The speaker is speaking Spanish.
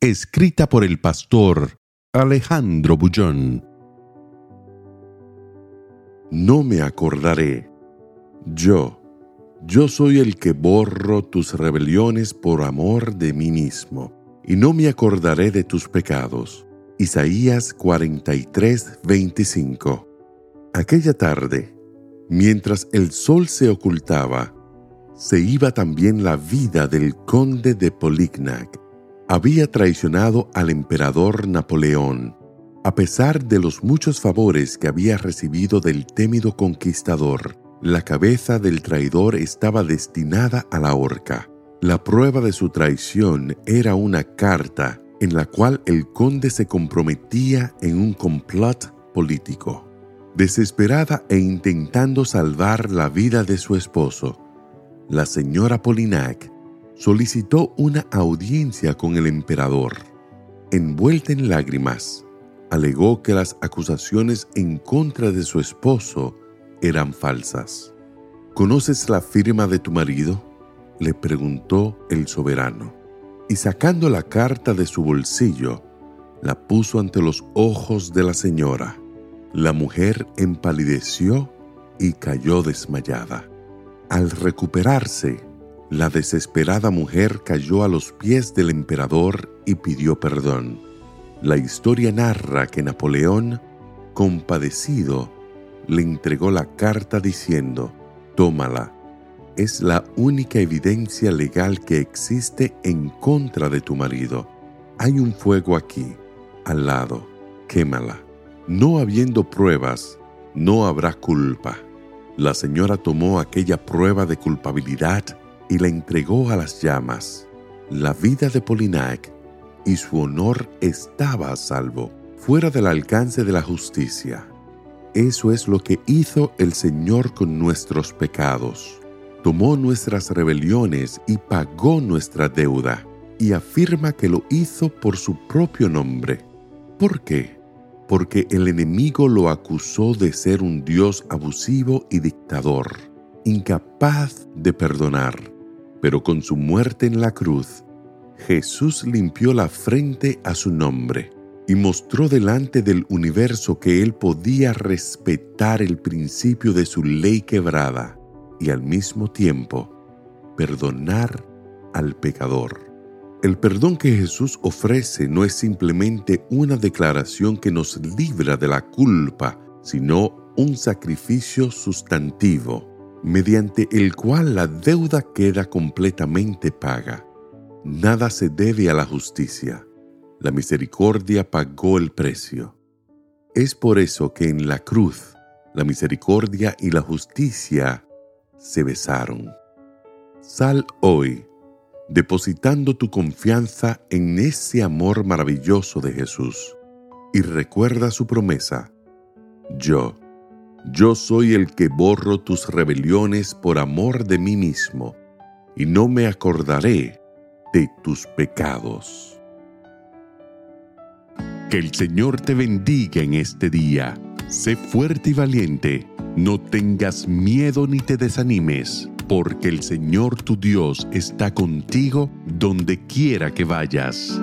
Escrita por el pastor Alejandro Bullón. No me acordaré. Yo, yo soy el que borro tus rebeliones por amor de mí mismo, y no me acordaré de tus pecados. Isaías 43, 25. Aquella tarde, mientras el sol se ocultaba, se iba también la vida del conde de Polignac. Había traicionado al emperador Napoleón, a pesar de los muchos favores que había recibido del témido conquistador. La cabeza del traidor estaba destinada a la horca. La prueba de su traición era una carta en la cual el conde se comprometía en un complot político. Desesperada e intentando salvar la vida de su esposo, la señora Polinac solicitó una audiencia con el emperador. Envuelta en lágrimas, alegó que las acusaciones en contra de su esposo eran falsas. ¿Conoces la firma de tu marido? le preguntó el soberano. Y sacando la carta de su bolsillo, la puso ante los ojos de la señora. La mujer empalideció y cayó desmayada. Al recuperarse, la desesperada mujer cayó a los pies del emperador y pidió perdón. La historia narra que Napoleón, compadecido, le entregó la carta diciendo, tómala, es la única evidencia legal que existe en contra de tu marido. Hay un fuego aquí, al lado, quémala. No habiendo pruebas, no habrá culpa. La señora tomó aquella prueba de culpabilidad y la entregó a las llamas. La vida de Polinac y su honor estaba a salvo, fuera del alcance de la justicia. Eso es lo que hizo el Señor con nuestros pecados. Tomó nuestras rebeliones y pagó nuestra deuda, y afirma que lo hizo por su propio nombre. ¿Por qué? porque el enemigo lo acusó de ser un Dios abusivo y dictador, incapaz de perdonar. Pero con su muerte en la cruz, Jesús limpió la frente a su nombre y mostró delante del universo que él podía respetar el principio de su ley quebrada y al mismo tiempo perdonar al pecador. El perdón que Jesús ofrece no es simplemente una declaración que nos libra de la culpa, sino un sacrificio sustantivo, mediante el cual la deuda queda completamente paga. Nada se debe a la justicia. La misericordia pagó el precio. Es por eso que en la cruz la misericordia y la justicia se besaron. Sal hoy depositando tu confianza en ese amor maravilloso de Jesús. Y recuerda su promesa, yo, yo soy el que borro tus rebeliones por amor de mí mismo, y no me acordaré de tus pecados. Que el Señor te bendiga en este día. Sé fuerte y valiente. No tengas miedo ni te desanimes porque el Señor tu Dios está contigo donde quiera que vayas.